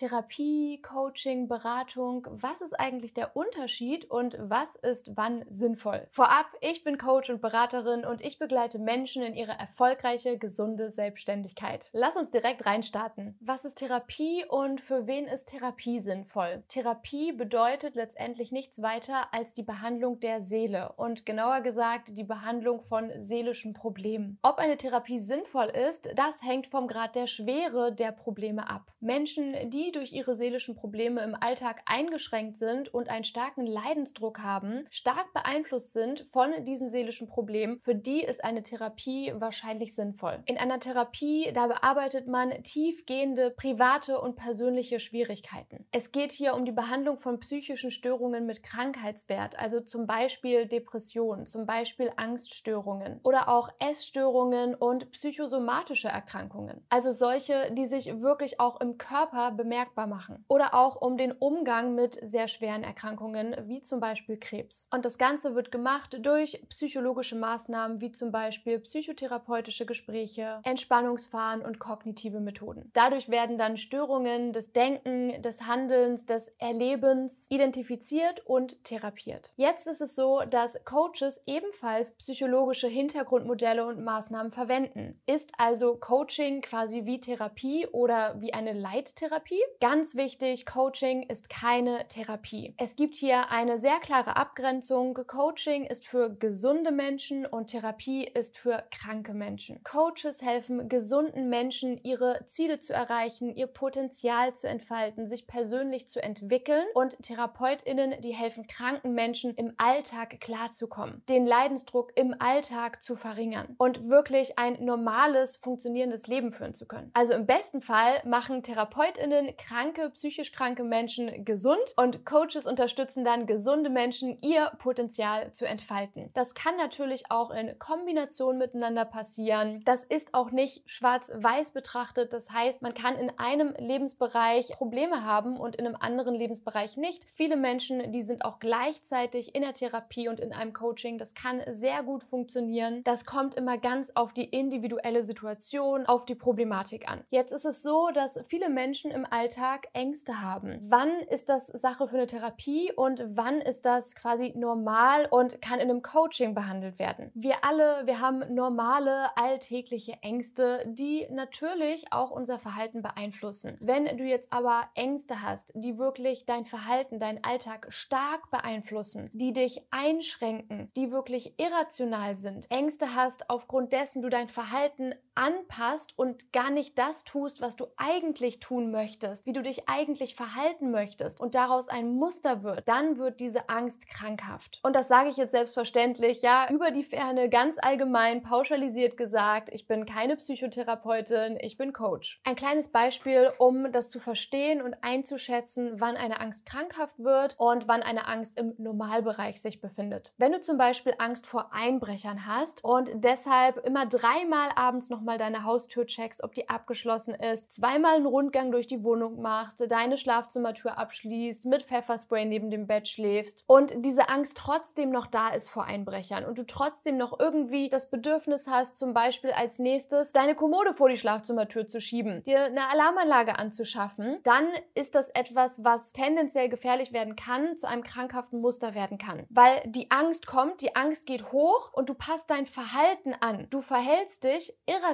Therapie, Coaching, Beratung? Was ist eigentlich der Unterschied und was ist wann sinnvoll? Vorab, ich bin Coach und Beraterin und ich begleite Menschen in ihre erfolgreiche, gesunde Selbstständigkeit. Lass uns direkt reinstarten. Was ist Therapie und für wen ist Therapie sinnvoll? Therapie bedeutet letztendlich nichts weiter als die Behandlung der Seele und genauer gesagt die Behandlung von seelischen Problemen. Ob eine Therapie sinnvoll ist, das hängt vom Grad der Schwere der Probleme ab. Menschen, die durch ihre seelischen Probleme im Alltag eingeschränkt sind und einen starken Leidensdruck haben, stark beeinflusst sind von diesen seelischen Problemen, für die ist eine Therapie wahrscheinlich sinnvoll. In einer Therapie, da bearbeitet man tiefgehende private und persönliche Schwierigkeiten. Es geht hier um die Behandlung von psychischen Störungen mit Krankheitswert, also zum Beispiel Depressionen, zum Beispiel Angststörungen oder auch Essstörungen und psychosomatische Erkrankungen. Also solche, die sich wirklich auch im Körper bemerkbar machen. Oder auch um den Umgang mit sehr schweren Erkrankungen, wie zum Beispiel Krebs. Und das Ganze wird gemacht durch psychologische Maßnahmen, wie zum Beispiel psychotherapeutische Gespräche, Entspannungsfahren und kognitive Methoden. Dadurch werden dann Störungen des Denken, des Handelns, des Erlebens identifiziert und therapiert. Jetzt ist es so, dass Coaches ebenfalls psychologische Hintergrundmodelle und Maßnahmen verwenden. Ist also Coaching quasi wie Therapie oder wie eine Leittherapie? Ganz wichtig, Coaching ist keine Therapie. Es gibt hier eine sehr klare Abgrenzung. Coaching ist für gesunde Menschen und Therapie ist für kranke Menschen. Coaches helfen gesunden Menschen, ihre Ziele zu erreichen, ihr Potenzial zu entfalten, sich persönlich zu entwickeln und Therapeutinnen, die helfen kranken Menschen im Alltag klarzukommen, den Leidensdruck im Alltag zu verringern und wirklich ein normales, funktionierendes Leben führen zu können. Also im besten Fall machen Therapeutinnen kranke, psychisch kranke Menschen gesund und Coaches unterstützen dann gesunde Menschen, ihr Potenzial zu entfalten. Das kann natürlich auch in Kombination miteinander passieren. Das ist auch nicht schwarz-weiß betrachtet. Das heißt, man kann in einem Lebensbereich Probleme haben und in einem anderen Lebensbereich nicht. Viele Menschen, die sind auch gleichzeitig in der Therapie und in einem Coaching. Das kann sehr gut funktionieren. Das kommt immer ganz auf die individuelle Situation, auf die Problematik an. Jetzt ist es so, dass viele Menschen im Alltag Ängste haben. Wann ist das Sache für eine Therapie und wann ist das quasi normal und kann in einem Coaching behandelt werden? Wir alle, wir haben normale alltägliche Ängste, die natürlich auch unser Verhalten beeinflussen. Wenn du jetzt aber Ängste hast, die wirklich dein Verhalten, deinen Alltag stark beeinflussen, die dich einschränken, die wirklich irrational sind, Ängste hast, aufgrund dessen du dein Verhalten anpasst und gar nicht das tust, was du eigentlich tun möchtest, wie du dich eigentlich verhalten möchtest und daraus ein Muster wird, dann wird diese Angst krankhaft. Und das sage ich jetzt selbstverständlich, ja, über die Ferne, ganz allgemein, pauschalisiert gesagt, ich bin keine Psychotherapeutin, ich bin Coach. Ein kleines Beispiel, um das zu verstehen und einzuschätzen, wann eine Angst krankhaft wird und wann eine Angst im Normalbereich sich befindet. Wenn du zum Beispiel Angst vor Einbrechern hast und deshalb immer dreimal abends nochmal deine Haustür checkst, ob die abgeschlossen ist, zweimal einen Rundgang durch die Wohnung machst, deine Schlafzimmertür abschließt, mit Pfefferspray neben dem Bett schläfst und diese Angst trotzdem noch da ist vor Einbrechern und du trotzdem noch irgendwie das Bedürfnis hast, zum Beispiel als nächstes deine Kommode vor die Schlafzimmertür zu schieben, dir eine Alarmanlage anzuschaffen, dann ist das etwas, was tendenziell gefährlich werden kann, zu einem krankhaften Muster werden kann. Weil die Angst kommt, die Angst geht hoch und du passt dein Verhalten an. Du verhältst dich irrational,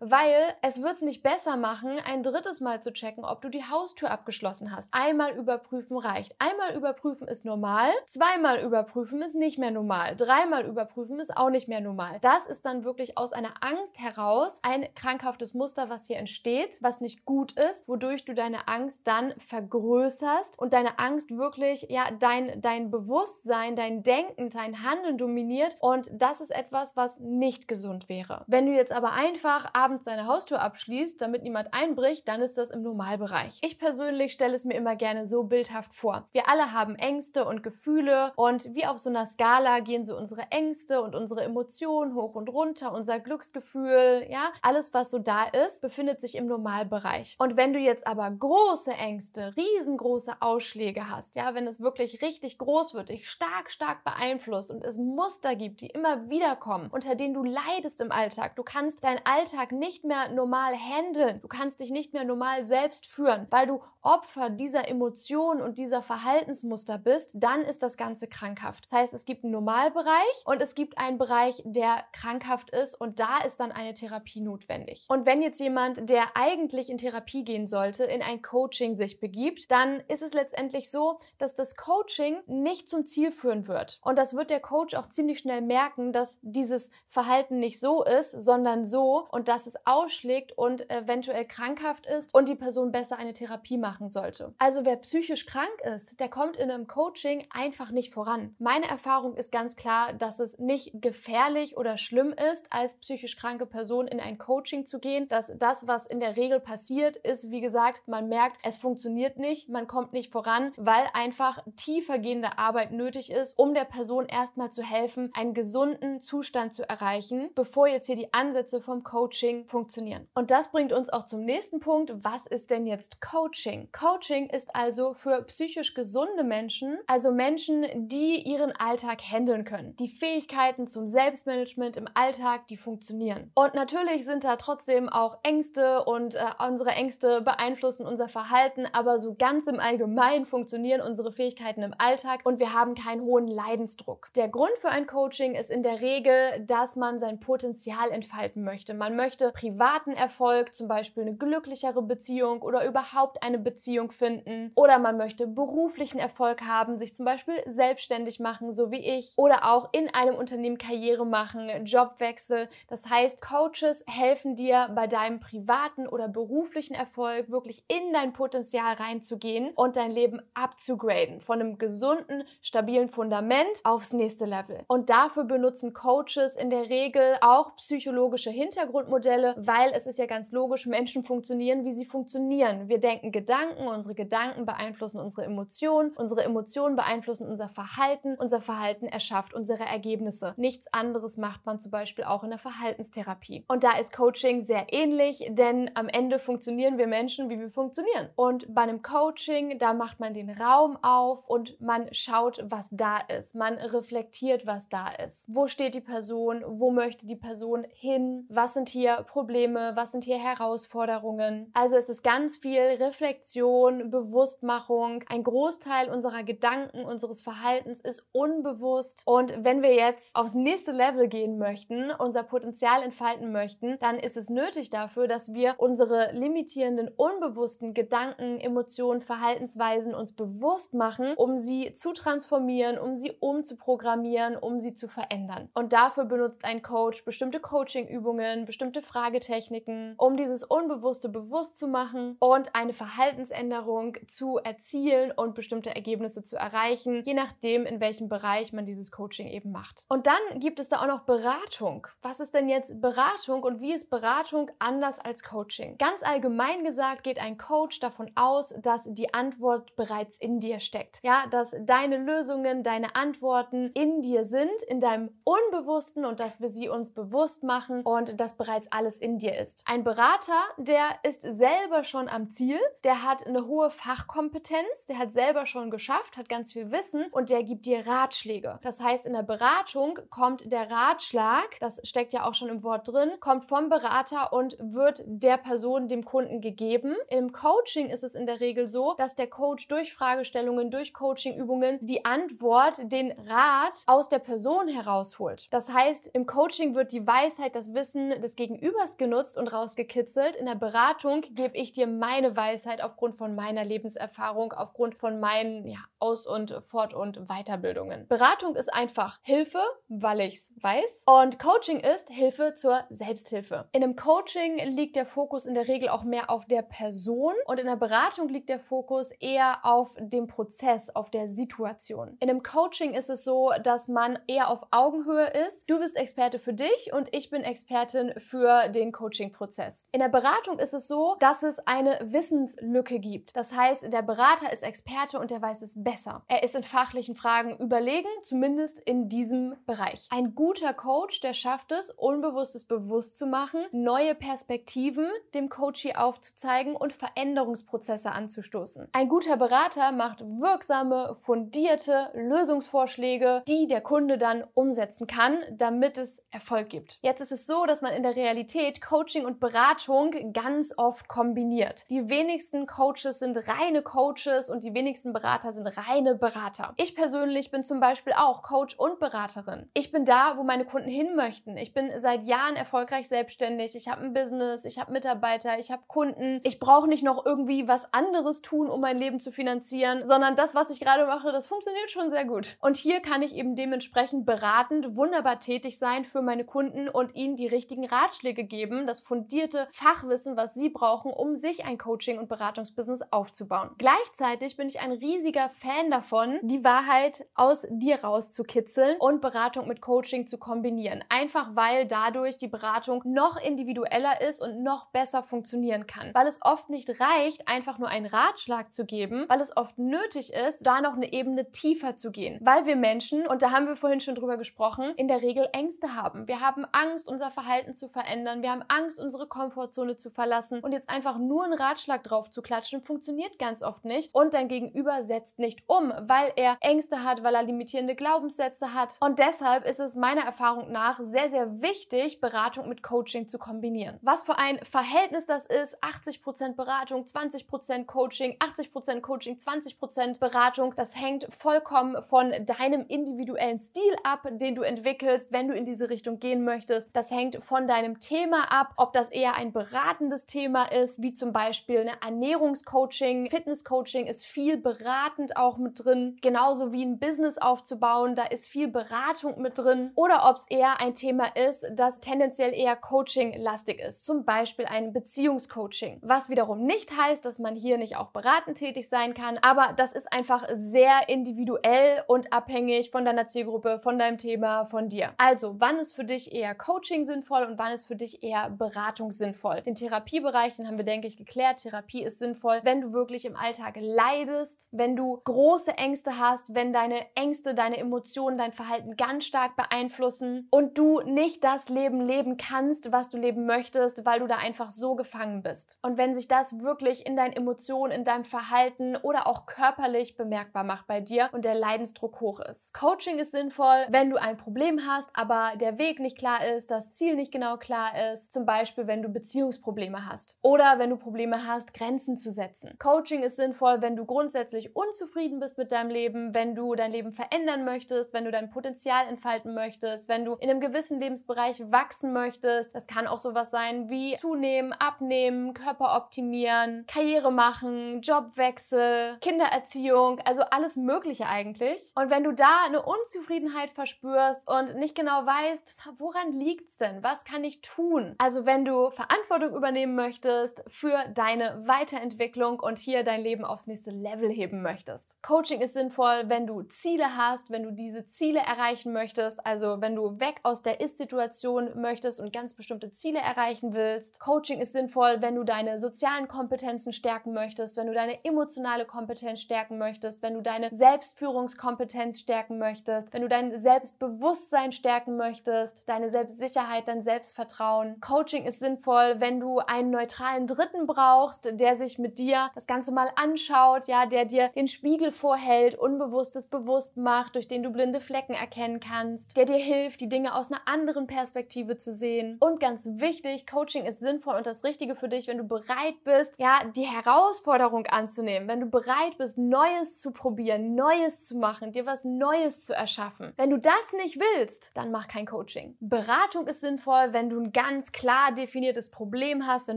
weil es wird es nicht besser machen, ein drittes Mal zu checken, ob du die Haustür abgeschlossen hast. Einmal überprüfen reicht. Einmal überprüfen ist normal, zweimal überprüfen ist nicht mehr normal, dreimal überprüfen ist auch nicht mehr normal. Das ist dann wirklich aus einer Angst heraus ein krankhaftes Muster, was hier entsteht, was nicht gut ist, wodurch du deine Angst dann vergrößerst und deine Angst wirklich, ja, dein, dein Bewusstsein, dein Denken, dein Handeln dominiert und das ist etwas, was nicht gesund wäre. Wenn du jetzt aber einfach abends deine Haustür abschließt, damit niemand einbricht, dann ist das im Normalbereich. Ich persönlich stelle es mir immer gerne so bildhaft vor. Wir alle haben Ängste und Gefühle und wie auf so einer Skala gehen so unsere Ängste und unsere Emotionen hoch und runter, unser Glücksgefühl, ja, alles was so da ist, befindet sich im Normalbereich. Und wenn du jetzt aber große Ängste, riesengroße Ausschläge hast, ja, wenn es wirklich richtig groß wird, dich stark, stark beeinflusst und es Muster gibt, die immer wieder kommen, unter denen du leidest im Alltag, du kannst deinen Alltag nicht mehr normal handeln. Du kannst dich nicht mehr normal selbst führen, weil du Opfer dieser Emotionen und dieser Verhaltensmuster bist, dann ist das Ganze krankhaft. Das heißt, es gibt einen Normalbereich und es gibt einen Bereich, der krankhaft ist und da ist dann eine Therapie notwendig. Und wenn jetzt jemand, der eigentlich in Therapie gehen sollte, in ein Coaching sich begibt, dann ist es letztendlich so, dass das Coaching nicht zum Ziel führen wird. Und das wird der Coach auch ziemlich schnell merken, dass dieses Verhalten nicht so ist, sondern so und dass es ausschlägt und eventuell krankhaft ist und die Person besser eine Therapie machen sollte. Also wer psychisch krank ist, der kommt in einem Coaching einfach nicht voran. Meine Erfahrung ist ganz klar, dass es nicht gefährlich oder schlimm ist, als psychisch kranke Person in ein Coaching zu gehen. Dass das, was in der Regel passiert, ist, wie gesagt, man merkt, es funktioniert nicht, man kommt nicht voran, weil einfach tiefergehende Arbeit nötig ist, um der Person erstmal zu helfen, einen gesunden Zustand zu erreichen, bevor jetzt hier die Ansätze vom Coaching funktionieren. Und das bringt uns auch zum nächsten Punkt. Was ist denn jetzt Coaching? Coaching. Ist also für psychisch gesunde Menschen, also Menschen, die ihren Alltag handeln können. Die Fähigkeiten zum Selbstmanagement im Alltag, die funktionieren. Und natürlich sind da trotzdem auch Ängste und äh, unsere Ängste beeinflussen unser Verhalten, aber so ganz im Allgemeinen funktionieren unsere Fähigkeiten im Alltag und wir haben keinen hohen Leidensdruck. Der Grund für ein Coaching ist in der Regel, dass man sein Potenzial entfalten möchte. Man möchte privaten Erfolg, zum Beispiel eine glücklichere Beziehung oder überhaupt eine Beziehung finden oder man möchte beruflichen Erfolg haben, sich zum Beispiel selbstständig machen, so wie ich, oder auch in einem Unternehmen Karriere machen, Jobwechsel. Das heißt, Coaches helfen dir bei deinem privaten oder beruflichen Erfolg wirklich in dein Potenzial reinzugehen und dein Leben abzugraden von einem gesunden, stabilen Fundament aufs nächste Level. Und dafür benutzen Coaches in der Regel auch psychologische Hintergrundmodelle, weil es ist ja ganz logisch, Menschen funktionieren, wie sie funktionieren. Wir denken Gedanken unsere Gedanken beeinflussen unsere Emotionen, unsere Emotionen beeinflussen unser Verhalten, unser Verhalten erschafft unsere Ergebnisse. Nichts anderes macht man zum Beispiel auch in der Verhaltenstherapie. Und da ist Coaching sehr ähnlich, denn am Ende funktionieren wir Menschen, wie wir funktionieren. Und bei einem Coaching, da macht man den Raum auf und man schaut, was da ist. Man reflektiert, was da ist. Wo steht die Person? Wo möchte die Person hin? Was sind hier Probleme? Was sind hier Herausforderungen? Also es ist ganz viel Reflexion Bewusstmachung. Ein Großteil unserer Gedanken, unseres Verhaltens ist unbewusst. Und wenn wir jetzt aufs nächste Level gehen möchten, unser Potenzial entfalten möchten, dann ist es nötig dafür, dass wir unsere limitierenden, unbewussten Gedanken, Emotionen, Verhaltensweisen uns bewusst machen, um sie zu transformieren, um sie umzuprogrammieren, um sie zu verändern. Und dafür benutzt ein Coach bestimmte Coaching-Übungen, bestimmte Fragetechniken, um dieses Unbewusste bewusst zu machen und eine Verhaltensänderung zu erzielen und bestimmte Ergebnisse zu erreichen, je nachdem, in welchem Bereich man dieses Coaching eben macht. Und dann gibt es da auch noch Beratung. Was ist denn jetzt Beratung und wie ist Beratung anders als Coaching? Ganz allgemein gesagt geht ein Coach davon aus, dass die Antwort bereits in dir steckt. Ja, dass deine Lösungen, deine Antworten in dir sind, in deinem Unbewussten und dass wir sie uns bewusst machen und dass bereits alles in dir ist. Ein Berater, der ist selber schon am Ziel, der hat eine hohe Fachkompetenz, der hat selber schon geschafft, hat ganz viel Wissen und der gibt dir Ratschläge. Das heißt, in der Beratung kommt der Ratschlag, das steckt ja auch schon im Wort drin, kommt vom Berater und wird der Person, dem Kunden gegeben. Im Coaching ist es in der Regel so, dass der Coach durch Fragestellungen, durch Coachingübungen die Antwort, den Rat aus der Person herausholt. Das heißt, im Coaching wird die Weisheit, das Wissen des Gegenübers genutzt und rausgekitzelt. In der Beratung gebe ich dir meine Weisheit aufgrund von meiner Lebenserfahrung, aufgrund von meinen ja, Aus- und Fort- und Weiterbildungen. Beratung ist einfach Hilfe, weil ich es weiß. Und Coaching ist Hilfe zur Selbsthilfe. In einem Coaching liegt der Fokus in der Regel auch mehr auf der Person und in der Beratung liegt der Fokus eher auf dem Prozess, auf der Situation. In einem Coaching ist es so, dass man eher auf Augenhöhe ist. Du bist Experte für dich und ich bin Expertin für den Coaching-Prozess. In der Beratung ist es so, dass es eine Wissenslücke Lücke gibt. Das heißt, der Berater ist Experte und er weiß es besser. Er ist in fachlichen Fragen überlegen, zumindest in diesem Bereich. Ein guter Coach, der schafft es, Unbewusstes bewusst zu machen, neue Perspektiven dem Coachie aufzuzeigen und Veränderungsprozesse anzustoßen. Ein guter Berater macht wirksame, fundierte Lösungsvorschläge, die der Kunde dann umsetzen kann, damit es Erfolg gibt. Jetzt ist es so, dass man man in der Realität Coaching und Beratung ganz oft kombiniert. Die wenigsten Coaches sind reine Coaches und die wenigsten Berater sind reine Berater. Ich persönlich bin zum Beispiel auch Coach und Beraterin. Ich bin da, wo meine Kunden hin möchten. Ich bin seit Jahren erfolgreich selbstständig. Ich habe ein Business, ich habe Mitarbeiter, ich habe Kunden. Ich brauche nicht noch irgendwie was anderes tun, um mein Leben zu finanzieren, sondern das, was ich gerade mache, das funktioniert schon sehr gut. Und hier kann ich eben dementsprechend beratend wunderbar tätig sein für meine Kunden und ihnen die richtigen Ratschläge geben, das fundierte Fachwissen, was sie brauchen, um sich ein Coaching- und Beratungsbusiness aufzubauen. Gleichzeitig bin ich ein riesiger Fan davon, die Wahrheit aus dir rauszukitzeln und Beratung mit Coaching zu kombinieren. Einfach weil dadurch die Beratung noch individueller ist und noch besser funktionieren kann. Weil es oft nicht reicht, einfach nur einen Ratschlag zu geben, weil es oft nötig ist, da noch eine Ebene tiefer zu gehen. Weil wir Menschen, und da haben wir vorhin schon drüber gesprochen, in der Regel Ängste haben. Wir haben Angst, unser Verhalten zu verändern. Wir haben Angst, unsere Komfortzone zu verlassen. Und jetzt einfach nur einen Ratschlag drauf zu klatschen, funktioniert ganz oft nicht. Und dein Gegenüber setzt nicht um, weil er Ängste hat, weil er limitierende Glaubenssätze hat. Und deshalb ist es meiner Erfahrung nach sehr, sehr wichtig, Beratung mit Coaching zu kombinieren. Was für ein Verhältnis das ist, 80% Beratung, 20% Coaching, 80% Coaching, 20% Beratung, das hängt vollkommen von deinem individuellen Stil ab, den du entwickelst, wenn du in diese Richtung gehen möchtest. Das hängt von deinem Thema ab, ob das eher ein beratendes Thema ist, wie zum Beispiel eine Ernährungscoaching, Fitnesscoaching ist viel beratend auch mit drin, genauso wie ein Business aufzubauen, da ist viel Beratung mit drin. Oder ob es eher ein Thema ist, das tendenziell eher Coaching-lastig ist, zum Beispiel ein Beziehungscoaching, was wiederum nicht heißt, dass man hier nicht auch beratend tätig sein kann, aber das ist einfach sehr individuell und abhängig von deiner Zielgruppe, von deinem Thema, von dir. Also, wann ist für dich eher Coaching sinnvoll und wann ist für dich eher Beratung sinnvoll? Den Therapiebereich, den haben wir, denke ich, geklärt. Therapie ist sinnvoll, wenn du wirklich im Alltag leidest, wenn du große Ängste hast, wenn deine Ängste, deine Emotionen, dein Verhalten ganz stark beeinflussen und du nicht das Leben leben kannst, was du leben möchtest, weil du da einfach so gefangen bist. Und wenn sich das wirklich in deinen Emotionen, in deinem Verhalten oder auch körperlich bemerkbar macht bei dir und der Leidensdruck hoch ist. Coaching ist sinnvoll, wenn du ein Problem hast, aber der Weg nicht klar ist, das Ziel nicht genau klar ist. Zum Beispiel, wenn du Beziehungsprobleme hast oder wenn du Probleme hast, Grenzen zu setzen. Coaching ist sinnvoll, wenn du grundsätzlich unzufrieden bist mit deinem Leben, wenn du dein Leben verändern möchtest, wenn du dein Potenzial entfalten möchtest, wenn du in einem gewissen Lebensbereich wachsen möchtest. Das kann auch sowas sein wie zunehmen, abnehmen, Körper optimieren, Karriere machen, Jobwechsel, Kindererziehung, also alles Mögliche eigentlich. Und wenn du da eine Unzufriedenheit verspürst und nicht genau weißt, woran liegt's denn? Was kann ich tun? Also wenn du Verantwortung übernehmen möchtest für deine Weiterentwicklung und hier dein Leben aufs nächste Level heben möchtest. Coaching ist sinnvoll, wenn du Ziele hast, wenn du diese Ziele erreichen möchtest, also wenn du weg aus der Ist-Situation möchtest und ganz bestimmte Ziele erreichen willst. Coaching ist sinnvoll, wenn du deine sozialen Kompetenzen stärken möchtest, wenn du deine emotionale Kompetenz stärken möchtest, wenn du deine Selbstführungskompetenz stärken möchtest, wenn du dein Selbstbewusstsein stärken möchtest, deine Selbstsicherheit, dein Selbstvertrauen. Coaching ist sinnvoll, wenn du einen neutralen Dritten brauchst, der sich mit dir das Ganze mal anschaut, ja, der dir den Spiegel vorhält, Unbewusstes bewusst macht, durch den du blinde Flecken erkennen kannst, der dir hilft, die Dinge aus einer anderen Perspektive zu sehen. Und ganz wichtig, Coaching ist sinnvoll und das Richtige für dich, wenn du bereit bist, ja, die Herausforderung anzunehmen, wenn du bereit bist, Neues zu probieren, Neues zu machen, dir was Neues zu erschaffen. Wenn du das nicht willst, dann mach kein Coaching. Beratung ist sinnvoll, wenn du ein ganz klar definiertes Problem hast, wenn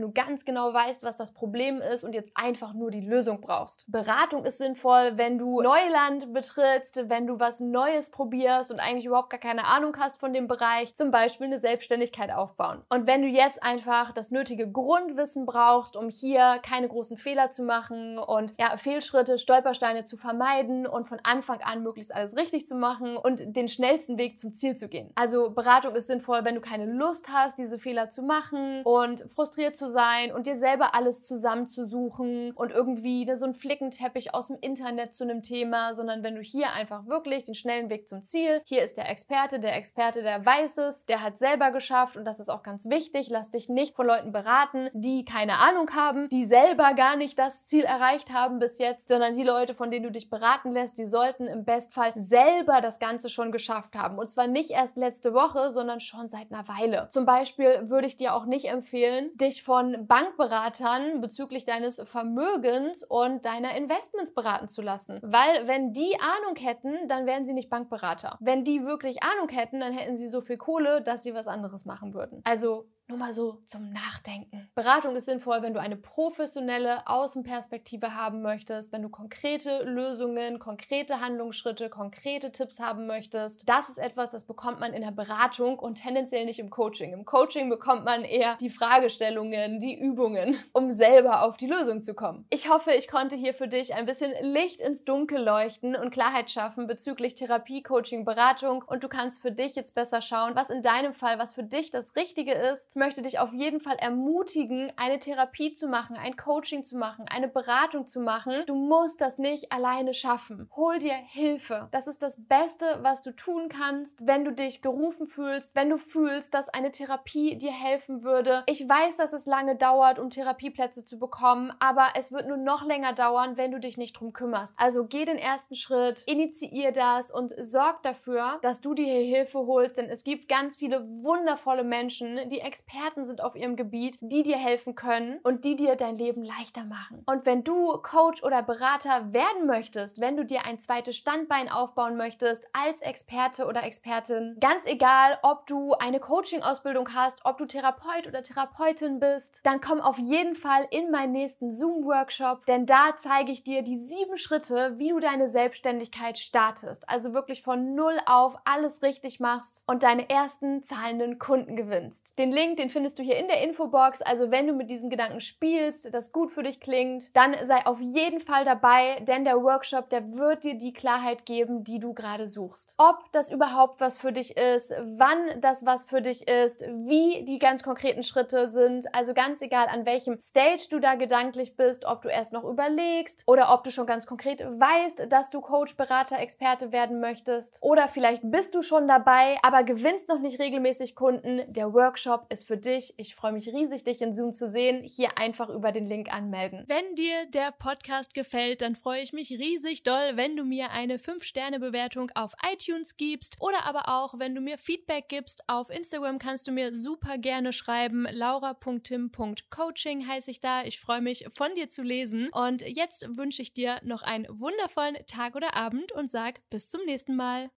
du ganz genau weißt, was das Problem ist und jetzt einfach nur die Lösung brauchst. Beratung ist sinnvoll, wenn du Neuland betrittst, wenn du was Neues probierst und eigentlich überhaupt gar keine Ahnung hast von dem Bereich, zum Beispiel eine Selbstständigkeit aufbauen. Und wenn du jetzt einfach das nötige Grundwissen brauchst, um hier keine großen Fehler zu machen und ja, Fehlschritte, Stolpersteine zu vermeiden und von Anfang an möglichst alles richtig zu machen und den schnellsten Weg zum Ziel zu gehen. Also Beratung ist sinnvoll, wenn du keine Lust hast, diese Fehler zu machen und frustriert zu sein und dir selber alles zusammenzusuchen und irgendwie so einen Flickenteppich aus dem Internet zu einem Thema, sondern wenn du hier einfach wirklich den schnellen Weg zum Ziel, hier ist der Experte, der Experte, der weiß es, der hat selber geschafft und das ist auch ganz wichtig, lass dich nicht von Leuten beraten, die keine Ahnung haben, die selber gar nicht das Ziel erreicht haben bis jetzt, sondern die Leute, von denen du dich beraten lässt, die sollten im Bestfall selber das Ganze schon geschafft haben und zwar nicht erst letzte Woche, sondern schon seit einer Weile. Zum Beispiel würde ich dir auch nicht empfehlen, dich von Bankberatern bezüglich deines Vermögens und deiner Investments beraten zu lassen. Weil wenn die Ahnung hätten, dann wären sie nicht Bankberater. Wenn die wirklich Ahnung hätten, dann hätten sie so viel Kohle, dass sie was anderes machen würden. Also nur mal so zum Nachdenken. Beratung ist sinnvoll, wenn du eine professionelle Außenperspektive haben möchtest, wenn du konkrete Lösungen, konkrete Handlungsschritte, konkrete Tipps haben möchtest. Das ist etwas, das bekommt man in der Beratung und tendenziell nicht im Coaching. Im Coaching bekommt man eher die Fragestellungen, die Übungen, um selber auf die Lösung zu kommen. Ich hoffe, ich konnte hier für dich ein bisschen Licht ins Dunkel leuchten und Klarheit schaffen bezüglich Therapie, Coaching, Beratung und du kannst für dich jetzt besser schauen, was in deinem Fall, was für dich das Richtige ist möchte dich auf jeden Fall ermutigen, eine Therapie zu machen, ein Coaching zu machen, eine Beratung zu machen. Du musst das nicht alleine schaffen. Hol dir Hilfe. Das ist das Beste, was du tun kannst, wenn du dich gerufen fühlst, wenn du fühlst, dass eine Therapie dir helfen würde. Ich weiß, dass es lange dauert, um Therapieplätze zu bekommen, aber es wird nur noch länger dauern, wenn du dich nicht drum kümmerst. Also geh den ersten Schritt, initiier das und sorg dafür, dass du dir Hilfe holst, denn es gibt ganz viele wundervolle Menschen, die Experten Experten sind auf ihrem Gebiet, die dir helfen können und die dir dein Leben leichter machen. Und wenn du Coach oder Berater werden möchtest, wenn du dir ein zweites Standbein aufbauen möchtest als Experte oder Expertin, ganz egal, ob du eine Coaching-Ausbildung hast, ob du Therapeut oder Therapeutin bist, dann komm auf jeden Fall in meinen nächsten Zoom-Workshop, denn da zeige ich dir die sieben Schritte, wie du deine Selbstständigkeit startest. Also wirklich von null auf alles richtig machst und deine ersten zahlenden Kunden gewinnst. Den Link, den findest du hier in der Infobox. Also wenn du mit diesem Gedanken spielst, das gut für dich klingt, dann sei auf jeden Fall dabei, denn der Workshop, der wird dir die Klarheit geben, die du gerade suchst. Ob das überhaupt was für dich ist, wann das was für dich ist, wie die ganz konkreten Schritte sind. Also ganz egal, an welchem Stage du da gedanklich bist, ob du erst noch überlegst oder ob du schon ganz konkret weißt, dass du Coach, Berater, Experte werden möchtest. Oder vielleicht bist du schon dabei, aber gewinnst noch nicht regelmäßig Kunden. Der Workshop für dich. Ich freue mich riesig, dich in Zoom zu sehen. Hier einfach über den Link anmelden. Wenn dir der Podcast gefällt, dann freue ich mich riesig doll, wenn du mir eine 5-Sterne-Bewertung auf iTunes gibst oder aber auch, wenn du mir Feedback gibst. Auf Instagram kannst du mir super gerne schreiben. laura.tim.coaching heiße ich da. Ich freue mich, von dir zu lesen. Und jetzt wünsche ich dir noch einen wundervollen Tag oder Abend und sag bis zum nächsten Mal.